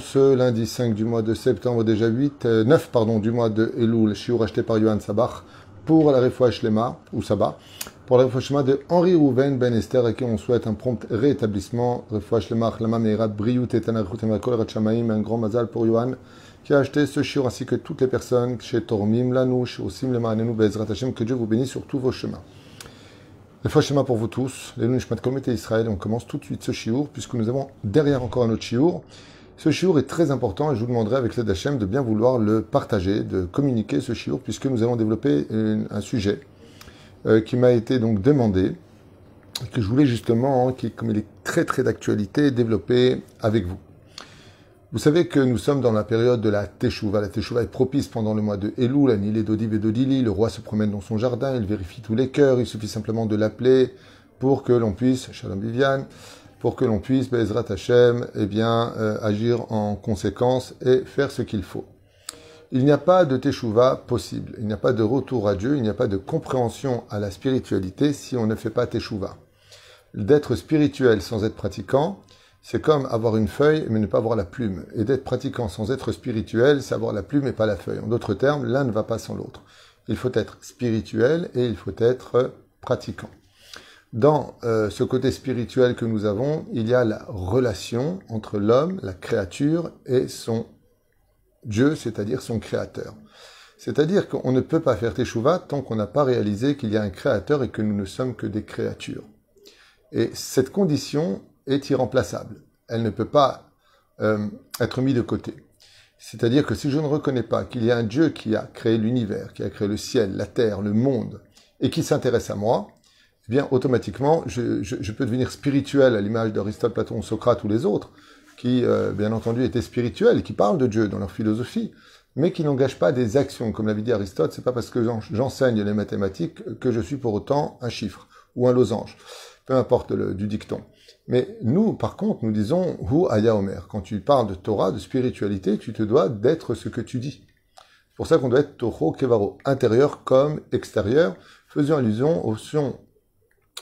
ce lundi 5 du mois de septembre, déjà 8, 9 euh, pardon, du mois de Elul, shiur acheté par Yohan Sabach pour la Refoua Shlema, ou Sabah, pour la Refoua Shlema de Henri Rouven Ben Esther à qui on souhaite un prompt rétablissement. Refoua Shlema, Achlama Meirat, Briut et un grand mazal pour Yohan qui a acheté ce shiur ainsi que toutes les personnes chez Tormim Lanouch, au Sim Lema Bezrat Hashem, que Dieu vous bénisse sur tous vos chemins. Le fois schéma pour vous tous, les Nishmat Comité Israël, on commence tout de suite ce chiour, puisque nous avons derrière encore un autre chiour. Ce chiour est très important et je vous demanderai avec l'aide d'Hachem de bien vouloir le partager, de communiquer ce chiour, puisque nous allons développer un sujet euh, qui m'a été donc demandé, que je voulais justement, qui, comme il est très très d'actualité, développer avec vous. Vous savez que nous sommes dans la période de la Teshuvah. La Teshuvah est propice pendant le mois de Elul, la Nile d'Odiv et d'Odili. Le roi se promène dans son jardin, il vérifie tous les cœurs. Il suffit simplement de l'appeler pour que l'on puisse, Shalom Viviane, pour que l'on puisse, Bezrat Hashem, eh bien, euh, agir en conséquence et faire ce qu'il faut. Il n'y a pas de Teshuvah possible. Il n'y a pas de retour à Dieu. Il n'y a pas de compréhension à la spiritualité si on ne fait pas Teshuvah. D'être spirituel sans être pratiquant, c'est comme avoir une feuille mais ne pas avoir la plume. Et d'être pratiquant sans être spirituel, c'est avoir la plume et pas la feuille. En d'autres termes, l'un ne va pas sans l'autre. Il faut être spirituel et il faut être pratiquant. Dans euh, ce côté spirituel que nous avons, il y a la relation entre l'homme, la créature, et son Dieu, c'est-à-dire son créateur. C'est-à-dire qu'on ne peut pas faire teshuva tant qu'on n'a pas réalisé qu'il y a un créateur et que nous ne sommes que des créatures. Et cette condition est irremplaçable. Elle ne peut pas euh, être mise de côté. C'est-à-dire que si je ne reconnais pas qu'il y a un Dieu qui a créé l'univers, qui a créé le ciel, la terre, le monde, et qui s'intéresse à moi, eh bien automatiquement, je, peux devenir spirituel à l'image d'Aristote, Platon, Socrate ou les autres, qui, euh, bien entendu, étaient spirituels, qui parlent de Dieu dans leur philosophie, mais qui n'engagent pas des actions. Comme l'avait dit Aristote, c'est pas parce que j'enseigne les mathématiques que je suis pour autant un chiffre ou un losange, peu importe du dicton. Mais nous, par contre, nous disons Hu Aya Omer. Quand tu parles de Torah, de spiritualité, tu te dois d'être ce que tu dis. C'est pour ça qu'on doit être Toho Kevaro, intérieur comme extérieur, faisant allusion au son,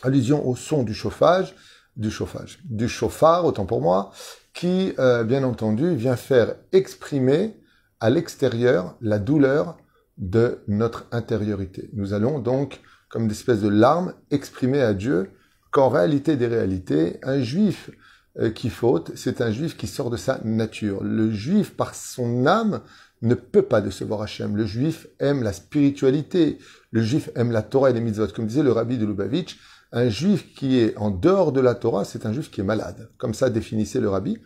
allusion au son du chauffage, du chauffage, du chauffard, autant pour moi, qui, euh, bien entendu, vient faire exprimer à l'extérieur la douleur de notre intériorité. Nous allons donc, comme une espèce de larme, exprimer à Dieu qu'en réalité des réalités, un juif euh, qui faute, c'est un juif qui sort de sa nature. Le juif, par son âme, ne peut pas décevoir Hachem. Le juif aime la spiritualité. Le juif aime la Torah et les mitzvot. Comme disait le rabbi de Lubavitch, un juif qui est en dehors de la Torah, c'est un juif qui est malade. Comme ça définissait le rabbi.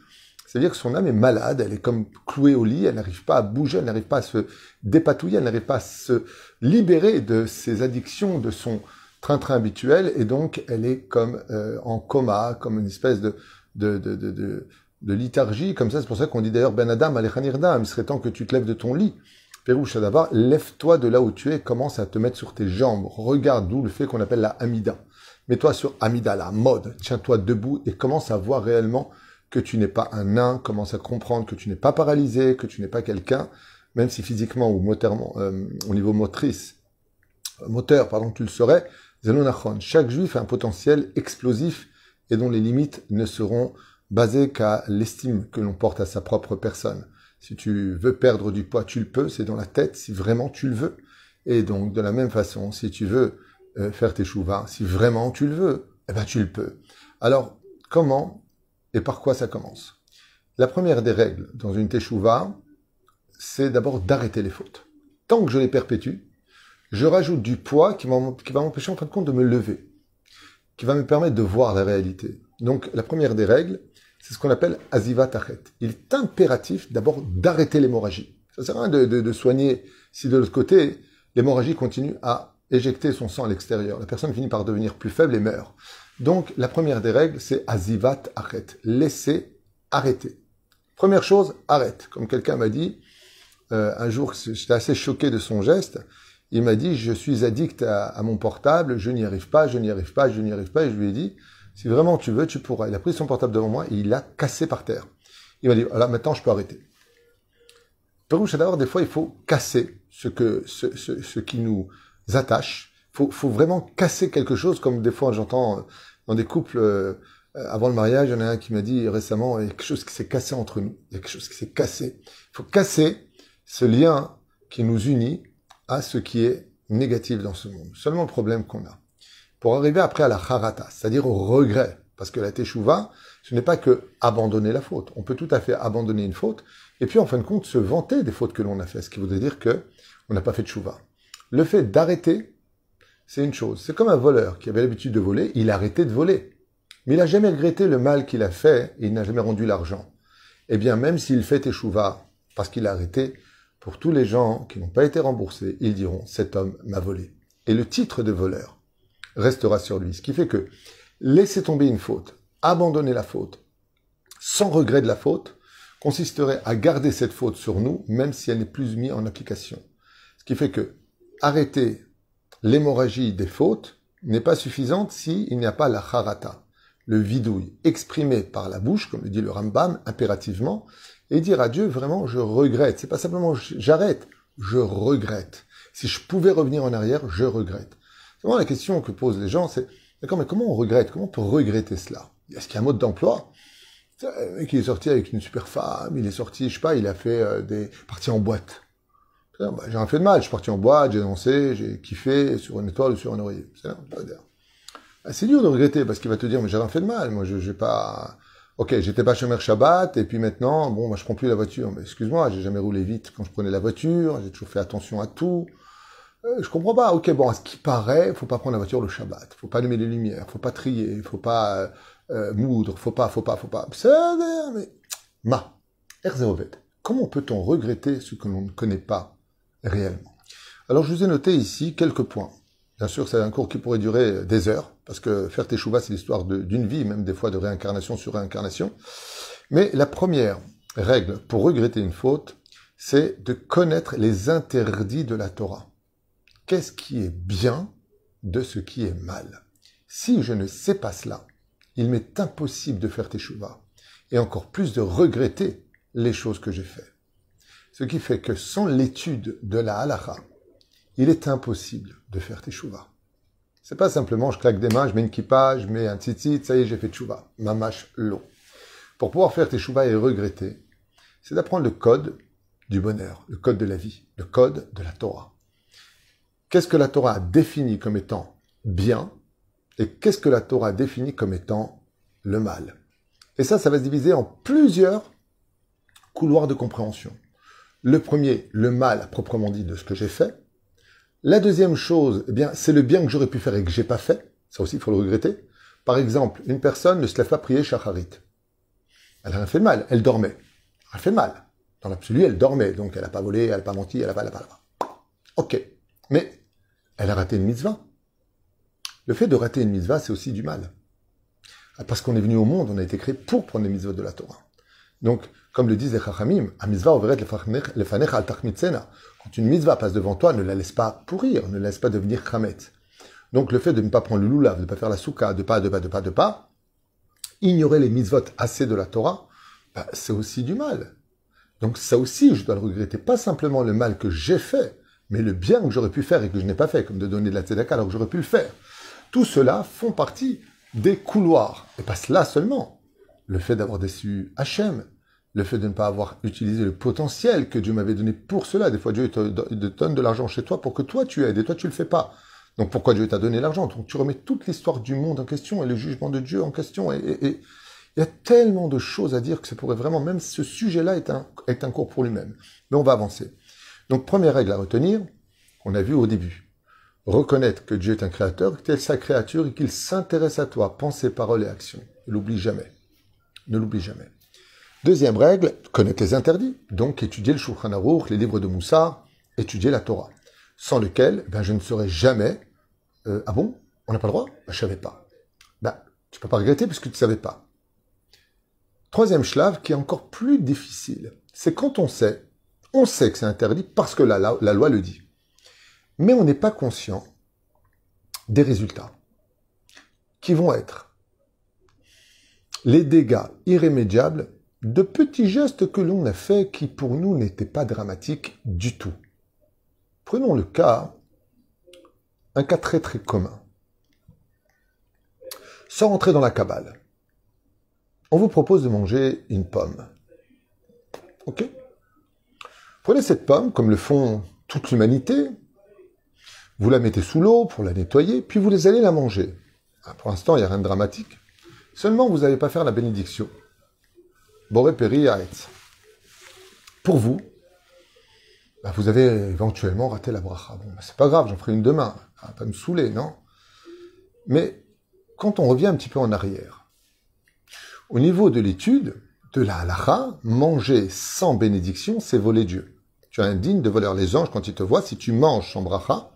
C'est-à-dire que son âme est malade, elle est comme clouée au lit, elle n'arrive pas à bouger, elle n'arrive pas à se dépatouiller, elle n'arrive pas à se libérer de ses addictions, de son, train-train habituel, et donc elle est comme euh, en coma, comme une espèce de, de, de, de, de comme ça, c'est pour ça qu'on dit d'ailleurs Ben Adam, Alechanirda, il serait temps que tu te lèves de ton lit. Pérou Shadava, lève-toi de là où tu es, commence à te mettre sur tes jambes, regarde d'où le fait qu'on appelle la Amida. Mets-toi sur Amida, la mode, tiens-toi debout et commence à voir réellement que tu n'es pas un nain, commence à comprendre que tu n'es pas paralysé, que tu n'es pas quelqu'un, même si physiquement ou motairement, euh, au niveau motrice, moteur, pardon, tu le serais, chaque juif a un potentiel explosif et dont les limites ne seront basées qu'à l'estime que l'on porte à sa propre personne. Si tu veux perdre du poids, tu le peux, c'est dans la tête, si vraiment tu le veux. Et donc, de la même façon, si tu veux euh, faire tes chouvas, si vraiment tu le veux, eh ben tu le peux. Alors, comment et par quoi ça commence? La première des règles dans une teshuva, c'est d'abord d'arrêter les fautes. Tant que je les perpétue, je rajoute du poids qui va m'empêcher en fin de compte de me lever, qui va me permettre de voir la réalité. Donc la première des règles, c'est ce qu'on appelle aziva tachet. Il est impératif d'abord d'arrêter l'hémorragie. Ça sert à rien de, soigner si de l'autre côté, l'hémorragie continue à éjecter son sang à l'extérieur. La personne finit par devenir plus faible et meurt. Donc la première des règles, c'est azivat achet. Laisser arrêter. Première chose, arrête. Comme quelqu'un m'a dit, euh, un jour, j'étais assez choqué de son geste. Il m'a dit, je suis addict à, mon portable, je n'y arrive pas, je n'y arrive pas, je n'y arrive pas. Et je lui ai dit, si vraiment tu veux, tu pourras. Il a pris son portable devant moi et il l'a cassé par terre. Il m'a dit, voilà, maintenant je peux arrêter. Perouche, d'abord, des fois, il faut casser ce, que, ce, ce, ce qui nous attache. Il faut, faut, vraiment casser quelque chose, comme des fois j'entends dans des couples Euh, avant le mariage, il y en a un qui m'a dit récemment, il y a quelque chose qui s'est cassé entre nous. Il y a quelque chose qui s'est cassé. Il faut casser ce lien qui nous unit à ce qui est négatif dans ce monde. Seulement le problème qu'on a. Pour arriver après à la harata, c'est-à-dire au regret, parce que la teshuva, ce n'est pas que abandonner la faute. On peut tout à fait abandonner une faute, et puis en fin de compte se vanter des fautes que l'on a fait, ce qui voudrait dire que on n'a pas fait de chouva. Le fait d'arrêter, c'est une chose. C'est comme un voleur qui avait l'habitude de voler, il a arrêté de voler. Mais il n'a jamais regretté le mal qu'il a fait et il n'a jamais rendu l'argent. Eh bien, même s'il fait échouva parce qu'il a arrêté, pour tous les gens qui n'ont pas été remboursés, ils diront cet homme m'a volé. Et le titre de voleur restera sur lui. Ce qui fait que laisser tomber une faute, abandonner la faute, sans regret de la faute, consisterait à garder cette faute sur nous, même si elle n'est plus mise en application. Ce qui fait que arrêter l'hémorragie des fautes n'est pas suffisante s'il n'y a pas la harata, le vidouille, exprimé par la bouche, comme le dit le Rambam, impérativement, et dire à Dieu vraiment je regrette. C'est pas simplement j'arrête, je regrette. Si je pouvais revenir en arrière, je regrette. C'est vraiment la question que posent les gens, c'est d'accord, mais comment on regrette? Comment on peut regretter cela? Est-ce qu'il y a un mode d'emploi? Un mec, est sorti avec une super femme, il est sorti, je sais pas, il a fait euh, des parties en boîte. Bah, j'ai rien fait de mal, je suis parti en boîte, j'ai dansé, j'ai kiffé sur une étoile ou sur un oreiller. Ah, c'est dur de regretter parce qu'il va te dire, mais j'ai rien fait de mal, moi je j'ai pas Ok, j'étais pas chômeur Shabbat, et puis maintenant, bon, moi je prends plus la voiture. Mais excuse-moi, j'ai jamais roulé vite quand je prenais la voiture, j'ai toujours fait attention à tout. Euh, je comprends pas. Ok, bon, à ce qui paraît, faut pas prendre la voiture le Shabbat, faut pas allumer les lumières, faut pas trier, faut pas euh, euh moudre, faut pas, faut pas, faut pas. Mais ma, Erzéovet, comment peut-on regretter ce que l'on ne connaît pas réellement? Alors je vous ai noté ici quelques points. Bien sûr, c'est un cours qui pourrait durer des heures, parce que faire teshuva, c'est l'histoire d'une vie, même des fois de réincarnation sur réincarnation. Mais la première règle pour regretter une faute, c'est de connaître les interdits de la Torah. Qu'est-ce qui est bien de ce qui est mal? Si je ne sais pas cela, il m'est impossible de faire teshuva, et encore plus de regretter les choses que j'ai faites. Ce qui fait que sans l'étude de la halacha, il est impossible de faire teshuva. C'est pas simplement je claque des mains, je mets une kippa, je mets un tzitzit, ça y est, j'ai fait teshuva. Mamash l'eau. Pour pouvoir faire teshuva et regretter, c'est d'apprendre le code du bonheur, le code de la vie, le code de la Torah. Qu'est-ce que la Torah a défini comme étant bien et qu'est-ce que la Torah a défini comme étant le mal? Et ça, ça va se diviser en plusieurs couloirs de compréhension. Le premier, le mal proprement dit de ce que j'ai fait. La deuxième chose, eh bien, c'est le bien que j'aurais pu faire et que j'ai pas fait. Ça aussi, il faut le regretter. Par exemple, une personne ne se lève pas prier Shacharit. Elle a rien fait de mal, elle dormait. Elle a fait mal. Dans l'absolu, elle dormait, donc elle n'a pas volé, elle n'a pas menti, elle n'a pas, elle n'a pas, Ok. Mais elle a raté une mitzvah. Le fait de rater une mitzvah, c'est aussi du mal. Parce qu'on est venu au monde, on a été créé pour prendre les mitzvahs de la Torah. Donc, comme le disent les Chachamim, a mitzvah overet lefanech al Quand une mitzvah passe devant toi, ne la laisse pas pourrir, ne la laisse pas devenir chamet. Donc, le fait de ne pas prendre le lulav, de ne pas faire la souka, de pas, de pas, de pas, de pas, ignorer les mitzvot assez de la Torah, bah, c'est aussi du mal. Donc, ça aussi, je dois le regretter. Pas simplement le mal que j'ai fait, mais le bien que j'aurais pu faire et que je n'ai pas fait, comme de donner de la tzedaka alors que j'aurais pu le faire. Tout cela font partie des couloirs. Et pas cela seulement le fait d'avoir déçu Hachem, le fait de ne pas avoir utilisé le potentiel que Dieu m'avait donné pour cela. Des fois, Dieu te, donne de l'argent chez toi pour que toi tu aides, et toi tu le fais pas. Donc pourquoi Dieu t'a donné l'argent? Donc tu remets toute l'histoire du monde en question et le jugement de Dieu en question. Et il y a tellement de choses à dire que ça pourrait vraiment, même ce sujet-là est un, est un cours pour lui-même. Mais on va avancer. Donc première règle à retenir, on a vu au début. Reconnaître que Dieu est un créateur, que tu sa créature et qu'il s'intéresse à toi, pensée, paroles et actions. Ne l'oublie jamais. Ne l'oublie jamais. Deuxième règle, connaître les interdits. Donc étudier le Shulchan Aruch, les livres de Moussa, étudier la Torah. Sans lequel, ben, je ne serai jamais... Euh, ah bon? On n'a pas le droit? Ben, Je savais pas. Ben, tu peux pas regretter puisque tu ne savais pas. Troisième schlave qui est encore plus difficile, c'est quand on sait, on sait que c'est interdit parce que la loi le dit. Mais on n'est pas conscient des résultats qui vont être les dégâts irrémédiables de petits gestes que l'on a faits qui pour nous n'étaient pas dramatiques du tout. Prenons le cas, un cas très très commun. Sans rentrer dans la cabale, on vous propose de manger une pomme. Ok? Prenez cette pomme, comme le font toute l'humanité, vous la mettez sous l'eau pour la nettoyer, puis vous allez la manger. Ah, pour l'instant, il n'y a rien de dramatique. Seulement, vous n'allez pas faire la bénédiction. Boré Peri Pour vous, bah, vous avez éventuellement raté la bracha. Bon, bah, c'est pas grave, j'en ferai une demain. Ça va pas me saouler, non? Mais quand on revient un petit peu en arrière, au niveau de l'étude de la halacha, manger sans bénédiction, c'est voler Dieu. Tu es indigne de voleur. Les anges, quand ils te voient, si tu manges sans bracha,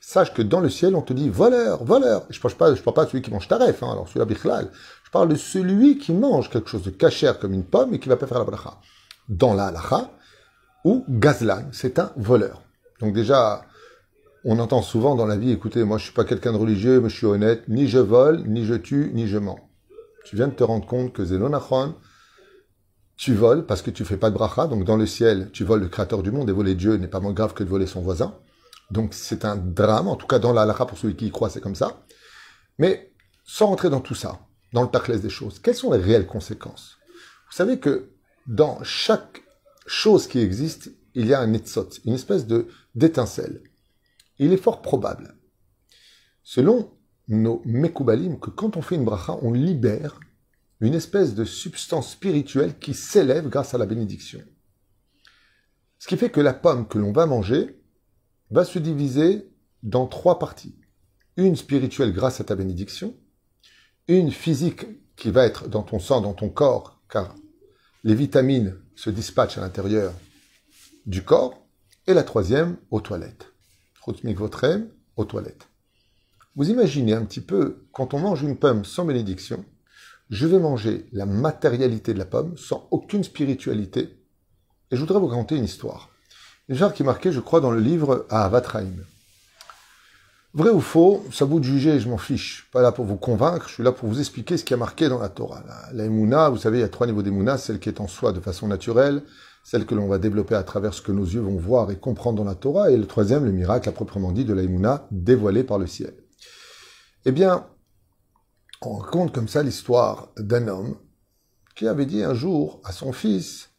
sache que dans le ciel, on te dit voleur, voleur. je ne parle pas, pas de celui qui mange taref, hein, alors celui-là, bichlal. Parle de celui qui mange quelque chose de cachère comme une pomme et qui va pas faire la bracha. Dans la halacha, ou gazlan, c'est un voleur. Donc déjà, on entend souvent dans la vie, écoutez, moi je suis pas quelqu'un de religieux, mais je suis honnête, ni je vole, ni je tue, ni je mens. Tu viens de te rendre compte que Zelonachon, tu voles parce que tu fais pas de bracha, donc dans le ciel, tu voles le créateur du monde, et voler Dieu n'est pas moins grave que de voler son voisin. Donc c'est un drame, en tout cas dans la halakha, pour celui qui y croit, c'est comme ça. Mais sans rentrer dans tout ça, dans le taclès des choses, quelles sont les réelles conséquences? Vous savez que dans chaque chose qui existe, il y a un netzot, une espèce de d'étincelle. Il est fort probable, selon nos mekoubalim, que quand on fait une bracha, on libère une espèce de substance spirituelle qui s'élève grâce à la bénédiction. Ce qui fait que la pomme que l'on va manger va se diviser dans trois parties. Une spirituelle grâce à ta bénédiction, une physique qui va être dans ton sang, dans ton corps, car les vitamines se dispatchent à l'intérieur du corps, et la troisième aux toilettes. Votrem, aux toilettes. Vous imaginez un petit peu, quand on mange une pomme sans bénédiction, je vais manger la matérialité de la pomme sans aucune spiritualité. Et je voudrais vous raconter une histoire. Une histoire qui est marquée, je crois, dans le livre à Avatraim. Vrai ou faux, ça vous de juger, je m'en fiche. Pas là pour vous convaincre, je suis là pour vous expliquer ce qui a marqué dans la Torah. La, la vous savez, il y a trois niveaux d'émouna, celle qui est en soi de façon naturelle, celle que l'on va développer à travers ce que nos yeux vont voir et comprendre dans la Torah, et le troisième, le miracle à proprement dit de la dévoilé par le ciel. Eh bien, on raconte comme ça l'histoire d'un homme qui avait dit un jour à son fils,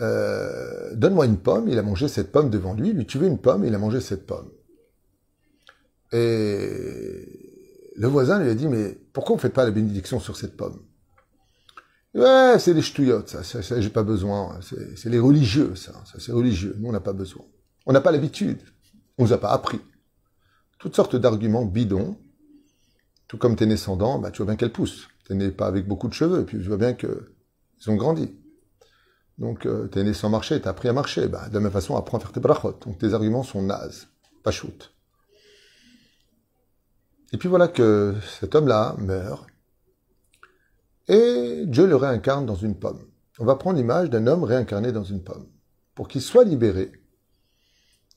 euh, donne-moi une pomme, il a mangé cette pomme devant lui, lui tu veux une pomme, il a mangé cette pomme. Et le voisin lui a dit, mais pourquoi on ne fait pas la bénédiction sur cette pomme? Ouais, c'est des ch'touillottes, ça, ça, j'ai pas besoin. C'est les religieux, ça, ça c'est religieux. Nous, on n'a pas besoin. On n'a pas l'habitude. On nous a pas appris. Toutes sortes d'arguments bidons. Tout comme tes descendants, bah, tu vois bien qu'elles poussent. T'es né pas avec beaucoup de cheveux, puis tu vois bien qu'ils ont grandi. Donc, euh, t'es né sans marcher, t'as appris à marcher. Bah, de la même façon, apprends à faire tes brachot. Donc, tes arguments sont nazes, pas shoot. Et puis voilà que cet homme-là meurt et Dieu le réincarne dans une pomme. On va prendre l'image d'un homme réincarné dans une pomme. Pour qu'il soit libéré,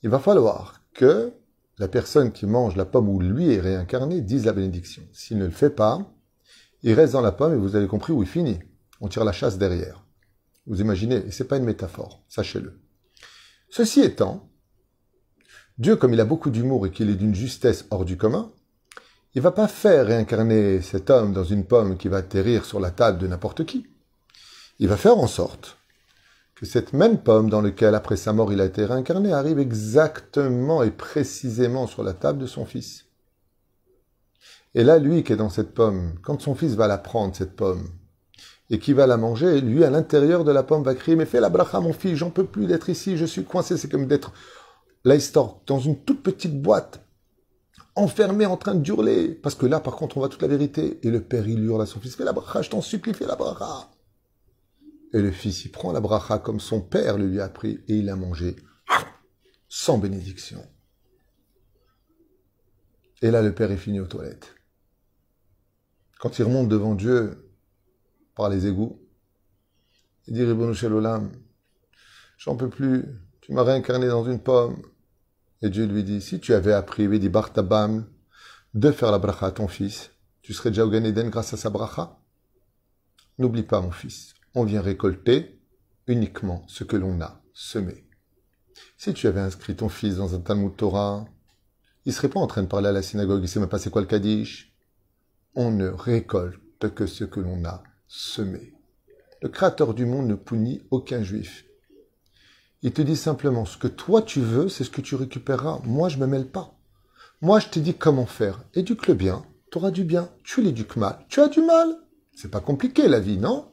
il va falloir que la personne qui mange la pomme où lui est réincarné dise la bénédiction. S'il ne le fait pas, il reste dans la pomme et vous avez compris où il finit. On tire la chasse derrière. Vous imaginez, et c'est pas une métaphore, sachez-le. Ceci étant, Dieu, comme il a beaucoup d'humour et qu'il est d'une justesse hors du commun, il va pas faire réincarner cet homme dans une pomme qui va atterrir sur la table de n'importe qui. Il va faire en sorte que cette même pomme dans laquelle après sa mort il a été réincarné arrive exactement et précisément sur la table de son fils. Et là, lui qui est dans cette pomme, quand son fils va la prendre, cette pomme, et qui va la manger, lui, à l'intérieur de la pomme, va crier, mais fais la bracha, mon fils, j'en peux plus d'être ici, je suis coincé, c'est comme d'être, là, dans une toute petite boîte, enfermé en train de hurler. Parce que là, par contre, on voit toute la vérité. Et le père, il hurle à son fils, fais la bracha, je t'en supplie, fais la bracha. Et le fils, il prend la bracha comme son père lui a appris, et il a mangé sans bénédiction. Et là, le père est fini aux toilettes. Quand il remonte devant Dieu par les égouts, il dit, Ribono Olam, j'en peux plus, tu m'as réincarné dans une pomme, et Dieu lui dit, si tu avais appris, dit Bartabam, de faire la bracha à ton fils, tu serais déjà au Gan grâce à sa bracha? N'oublie pas, mon fils, on vient récolter uniquement ce que l'on a semé. Si tu avais inscrit ton fils dans un Talmud Torah, il serait pas en train de parler à la synagogue, il sait même pas quoi le Kaddish. On ne récolte que ce que l'on a semé. Le Créateur du monde ne punit aucun juif. Il te dit simplement, ce que toi tu veux, c'est ce que tu récupéreras. Moi, je me mêle pas. Moi, je te dis comment faire. Éduque le bien, tu auras du bien. Tu l'éduques mal, tu as du mal. C'est pas compliqué la vie, non?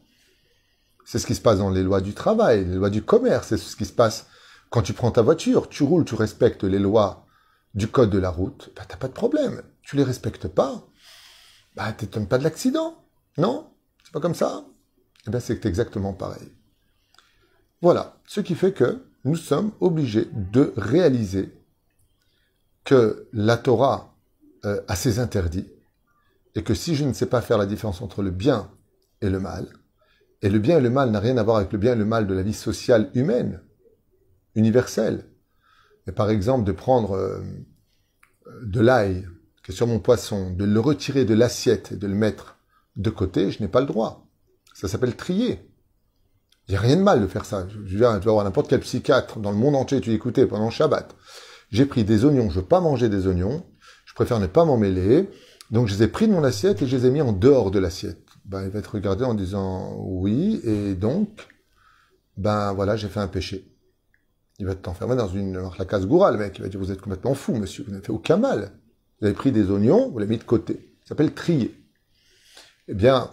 C'est ce qui se passe dans les lois du travail, les lois du commerce, c'est ce qui se passe quand tu prends ta voiture, tu roules, tu respectes les lois du code de la route, bah, t'as pas de problème. Tu les respectes pas, bah, t'étonnes pas de l'accident. Non? C'est pas comme ça? Eh bien, c'est exactement pareil. Voilà. Ce qui fait que nous sommes obligés de réaliser que la Torah euh, a ses interdits et que si je ne sais pas faire la différence entre le bien et le mal, et le bien et le mal n'a rien à voir avec le bien et le mal de la vie sociale humaine, universelle, mais par exemple de prendre euh, de l'ail qui est sur mon poisson, de le retirer de l'assiette et de le mettre de côté, je n'ai pas le droit. Ça s'appelle trier. Il n'y a rien de mal de faire ça. Je tu vas voir n'importe quel psychiatre dans le monde entier, tu écoutais pendant le Shabbat. J'ai pris des oignons, je veux pas manger des oignons, je préfère ne pas m'en mêler, donc je les ai pris de mon assiette et je les ai mis en dehors de l'assiette. Ben, il va être regardé en disant oui, et donc, ben voilà, j'ai fait un péché. Il va t'enfermer dans une, la case goura, le mec. Il va dire, vous êtes complètement fou, monsieur. Vous n'avez fait aucun mal. Vous avez pris des oignons, vous les mis de côté. Ça s'appelle trier. Eh bien,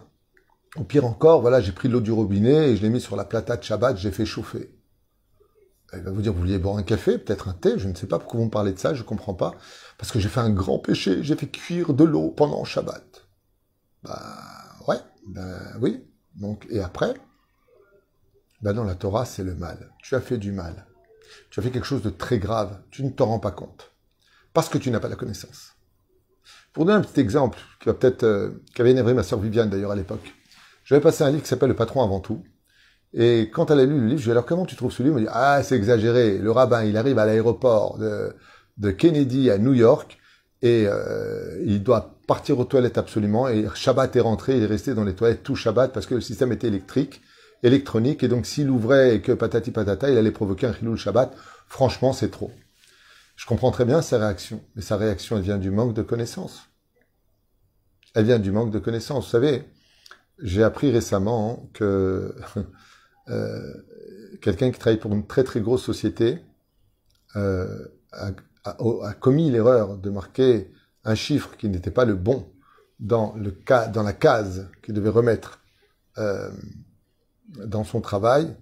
au pire encore, voilà, j'ai pris l'eau du robinet et je l'ai mis sur la plata de Shabbat, j'ai fait chauffer. Il va vous dire, vous vouliez boire un café, peut-être un thé, je ne sais pas pourquoi vous me parlez de ça, je ne comprends pas. Parce que j'ai fait un grand péché, j'ai fait cuire de l'eau pendant Shabbat. Bah, ouais, ben oui. Donc, et après, ben non, la Torah, c'est le mal. Tu as fait du mal tu as fait quelque chose de très grave, tu ne t'en rends pas compte, parce que tu n'as pas la connaissance. Pour donner un petit exemple, qui va peut-être, euh, qu'avait énervé ma sœur Viviane d'ailleurs à l'époque, j'avais passé un livre qui s'appelle Le patron avant tout, et quand elle a lu le livre, je lui ai dit alors comment tu trouves ce livre? Elle m'a dit ah c'est exagéré, le rabbin il arrive à l'aéroport de, de Kennedy à New York et euh, il doit partir aux toilettes absolument et Shabbat est rentré, il est resté dans les toilettes tout Shabbat parce que le système était électrique électronique, et donc s'il ouvrait et que patati patata, il allait provoquer un chilou Shabbat, franchement, c'est trop. Je comprends très bien sa réaction, mais sa réaction, elle vient du manque de connaissances. Elle vient du manque de connaissances. Vous savez, j'ai appris récemment que euh, quelqu'un qui travaille pour une très très grosse société euh, a, commis l'erreur de marquer un chiffre qui n'était pas le bon dans, le dans la case qu'il devait remettre euh, dans son travail,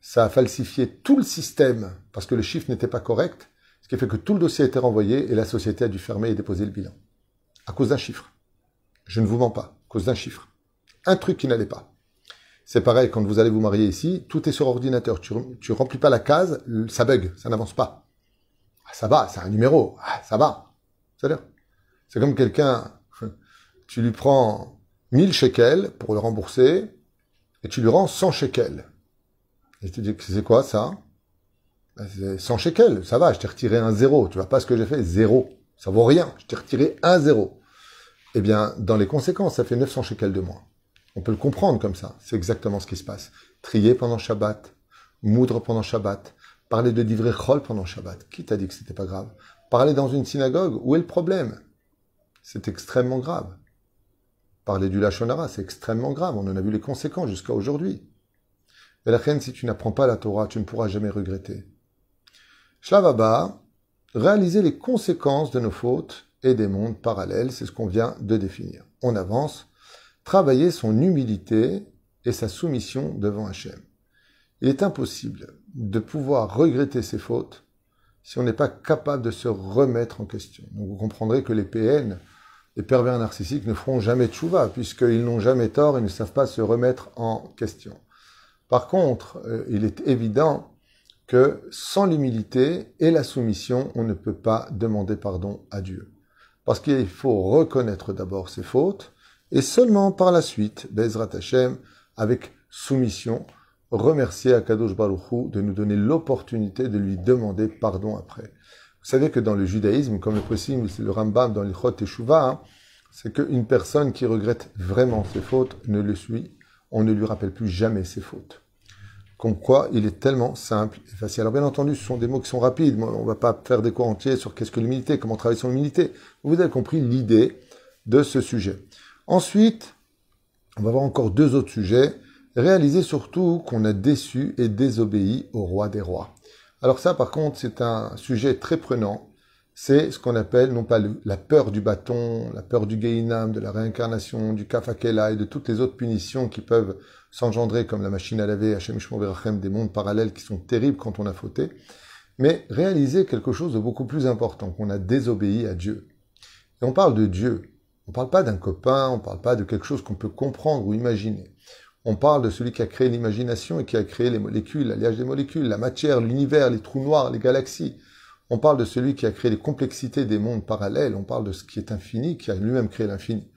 ça a falsifié tout le système parce que le chiffre n'était pas correct, ce qui fait que tout le dossier a été renvoyé et la société a dû fermer et déposer le bilan. À cause d'un chiffre. Je ne vous mens pas, à cause d'un chiffre. Un truc qui n'allait pas. C'est pareil, quand vous allez vous marier ici, tout est sur ordinateur. Tu, tu remplis pas la case, ça bug, ça n'avance pas. Ah, ça va, c'est un numéro, ah, ça va. C'est comme quelqu'un, tu lui prends 1000 shekels pour le rembourser, et tu lui rends 100 shekels. Et tu dis, c'est quoi ça? 100 ben, shekels, ça va, je t'ai retiré un zéro. Tu vois pas ce que j'ai fait? Zéro. Ça vaut rien. Je t'ai retiré un zéro. Eh bien, dans les conséquences, ça fait 900 shekels de moins. On peut le comprendre comme ça. C'est exactement ce qui se passe. Trier pendant Shabbat, moudre pendant Shabbat, parler de livrer chol pendant Shabbat. Qui t'a dit que c'était pas grave? Parler dans une synagogue, où est le problème? C'est extrêmement grave. Parler du Lachonara, c'est extrêmement grave. On en a vu les conséquences jusqu'à aujourd'hui. Et la reine, si tu n'apprends pas la Torah, tu ne pourras jamais regretter. Shlavaba, réaliser les conséquences de nos fautes et des mondes parallèles, c'est ce qu'on vient de définir. On avance. Travailler son humilité et sa soumission devant Hachem. Il est impossible de pouvoir regretter ses fautes si on n'est pas capable de se remettre en question. Donc vous comprendrez que les PN les pervers narcissiques ne feront jamais de chouva, puisqu'ils n'ont jamais tort et ne savent pas se remettre en question. Par contre, euh, il est évident que sans l'humilité et la soumission, on ne peut pas demander pardon à Dieu. Parce qu'il faut reconnaître d'abord ses fautes, et seulement par la suite, Bezrat Hashem, avec soumission, remercier Akadosh Baruchou de nous donner l'opportunité de lui demander pardon après. Vous savez que dans le judaïsme, comme le précise le Rambam dans l'Ichot Teshuvah, hein, c'est qu'une personne qui regrette vraiment ses fautes ne le suit, on ne lui rappelle plus jamais ses fautes. Comme quoi, il est tellement simple et facile. Alors bien entendu, ce sont des mots qui sont rapides. On ne va pas faire des cours entiers sur qu'est-ce que l'humilité, comment travailler sur l'humilité. Vous avez compris l'idée de ce sujet. Ensuite, on va voir encore deux autres sujets. Réaliser surtout qu'on a déçu et désobéi au roi des rois. Alors ça, par contre, c'est un sujet très prenant. C'est ce qu'on appelle, non pas la peur du bâton, la peur du Geinam, de la réincarnation, du Kafakela et de toutes les autres punitions qui peuvent s'engendrer comme la machine à laver, Hachem Verachem, des mondes parallèles qui sont terribles quand on a fauté. Mais réaliser quelque chose de beaucoup plus important, qu'on a désobéi à Dieu. Et on parle de Dieu. On ne parle pas d'un copain, on ne parle pas de quelque chose qu'on peut comprendre ou imaginer. On parle de celui qui a créé l'imagination et qui a créé les molécules, l'alliage des molécules, la matière, l'univers, les trous noirs, les galaxies. On parle de celui qui a créé les complexités des mondes parallèles. On parle de ce qui est infini, qui a lui-même créé l'infini.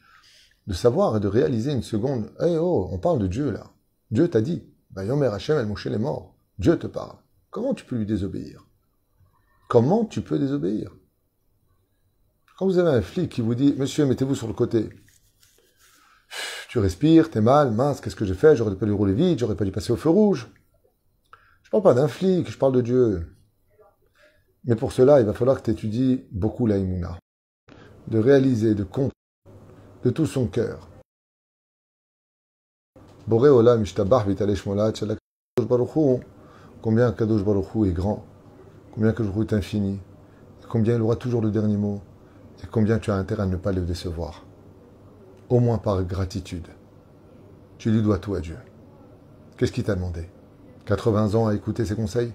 De savoir et de réaliser une seconde. Eh oh, on parle de Dieu là. Dieu t'a dit. Yomer Hashem el Moshe les morts. Dieu te parle. Comment tu peux lui désobéir? Comment tu peux désobéir? Quand vous avez un flic qui vous dit Monsieur, mettez-vous sur le côté. Tu respires, t'es mal, mince, qu'est-ce que j'ai fait? J'aurais pas dû rouler vite, j'aurais pas dû passer au feu rouge. Je parle pas d'un flic, je parle de Dieu. Mais pour cela, il va falloir que tu étudies beaucoup la de réaliser, de comprendre de tout son cœur. Combien Kadosh Baruch est grand, combien Kadosh Baruch est infini, combien il aura toujours le dernier mot, et combien tu as intérêt à ne pas le décevoir? Au moins par gratitude. Tu lui dois tout à Dieu. Qu'est-ce qu'il t'a demandé? 80 ans à écouter ses conseils?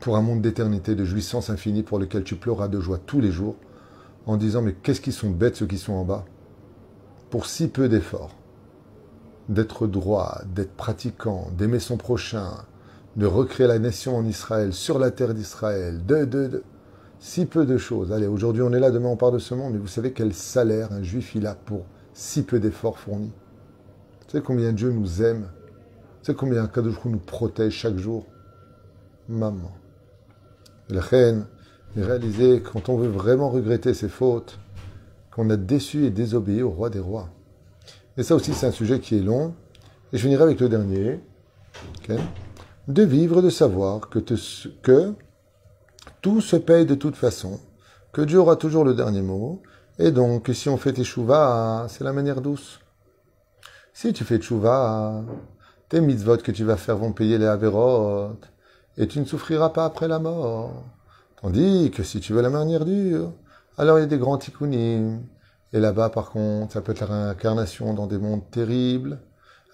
Pour un monde d'éternité, de jouissance infinie pour lequel tu pleuras de joie tous les jours, en disant mais qu'est-ce qu'ils sont bêtes ceux qui sont en bas? Pour si peu d'efforts, d'être droit, d'être pratiquant, d'aimer son prochain, de recréer la nation en Israël, sur la terre d'Israël, de, de, de si peu de choses. Allez, aujourd'hui on est là, demain on part de ce monde, mais vous savez quel salaire un juif il a pour si peu d'efforts fournis. Vous savez combien Dieu nous aime? Vous savez combien Kadosh nous protège chaque jour? Maman. La reine, réaliser quand on veut vraiment regretter ses fautes, qu'on a déçu et désobéi au roi des rois. Et ça aussi, c'est un sujet qui est long. Et je finirai avec le dernier. De vivre, de savoir que, que tout se paye de toute façon, que Dieu aura toujours le dernier mot, et donc si on fait teshuva, c'est la manière douce. Si tu fais teshuva, tes mitzvot que tu vas faire vont payer les averot, et tu ne souffriras pas après la mort. Tandis que si tu veux la manière dure, alors il y a des grands tikkunim. Et là-bas, par contre, ça peut être la réincarnation dans des mondes terribles,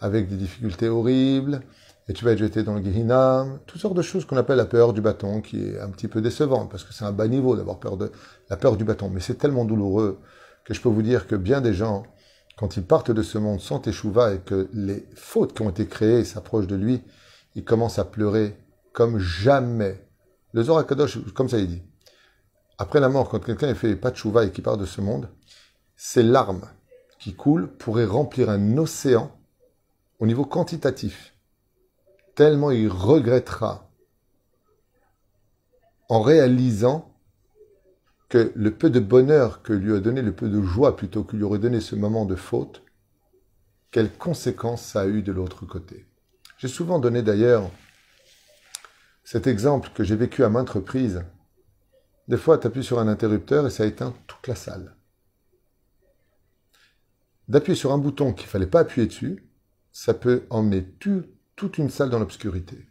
avec des difficultés horribles, et tu vas être jeté dans le Gehinam, toutes sortes de choses qu'on appelle la peur du bâton, qui est un petit peu décevante, parce que c'est un bas niveau d'avoir peur de la peur du bâton. Mais c'est tellement douloureux que je peux vous dire que bien des gens, quand ils partent de ce monde sans échouva et que les fautes qui ont été créées s'approchent de lui, ils commencent à pleurer comme jamais. Le Zohar Kadosh, comme ça il dit. Après la mort, quand quelqu'un fait pas de chouva et qui part de ce monde, ces larmes qui coulent pourraient remplir un océan au niveau quantitatif tellement il regrettera en réalisant que le peu de bonheur que lui a donné, le peu de joie plutôt que lui aurait donné ce moment de faute, quelles conséquences ça a eu de l'autre côté. J'ai souvent donné d'ailleurs cet exemple que j'ai vécu à maintes reprises. Des fois, tu appuies sur un interrupteur et ça éteint toute la salle. D'appuyer sur un bouton qu'il fallait pas appuyer dessus, ça peut emmener tout toute une salle dans l'obscurité.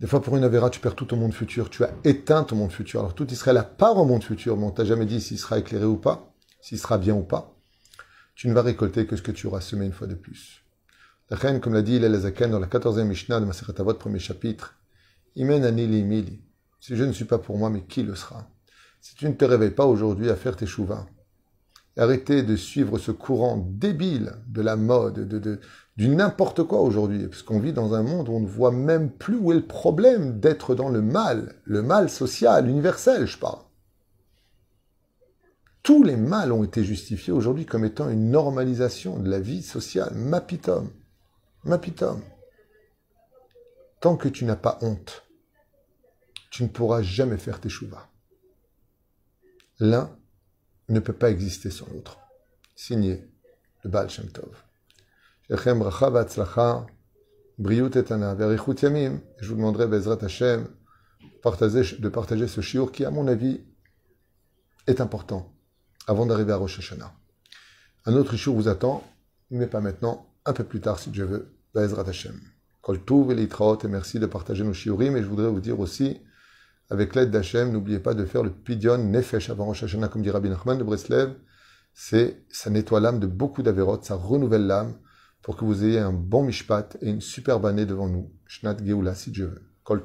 Des fois, pour une avéra, tu perds tout ton monde futur. Tu as éteint ton monde futur. Alors, tout Israël a part au monde futur, mais on t'a jamais dit s'il sera éclairé ou pas, s'il sera bien ou pas. Tu ne vas récolter que ce que tu auras semé une fois de plus. La reine, comme l'a dit il Zaken dans la 14e Mishnah de Maseret Avot, premier chapitre, Imen anili mili. Si je ne suis pas pour moi, mais qui le sera? Si tu ne te réveilles pas aujourd'hui à faire tes chouvas, arrêtez de suivre ce courant débile de la mode, de, du n'importe quoi aujourd'hui, parce qu'on vit dans un monde où on ne voit même plus où est le problème d'être dans le mal, le mal social, universel, je parle. Tous les mâles ont été justifiés aujourd'hui comme étant une normalisation de la vie sociale. Mapitom. Mapitom. Tant que tu n'as pas honte, tu ne pourras jamais faire tes chouvas. L'un ne peut pas exister sans l'autre. Signé le Baal Shem Tov. Je vous demanderai, Bezrat Hashem, de partager ce shiur qui, à mon avis, est important avant d'arriver à Rosh Hashanah. Un autre shiur vous attend, mais pas maintenant. un peu plus tard si Dieu veut. Bezrat Hashem. Kol Tuv et et merci de partager nos shiurim. Et je voudrais vous dire aussi, avec l'aide d'Hachem, n'oubliez pas de faire le Pidyon Nefesh avant Rosh Hashanah, comme dit Rabbi Nachman de Breslev. C'est, ça nettoie l'âme de beaucoup d'avérotes, ça renouvelle l'âme pour que vous ayez un bon mishpat et une superbe année devant nous. Shnat Geoula, si Dieu veut. Kol.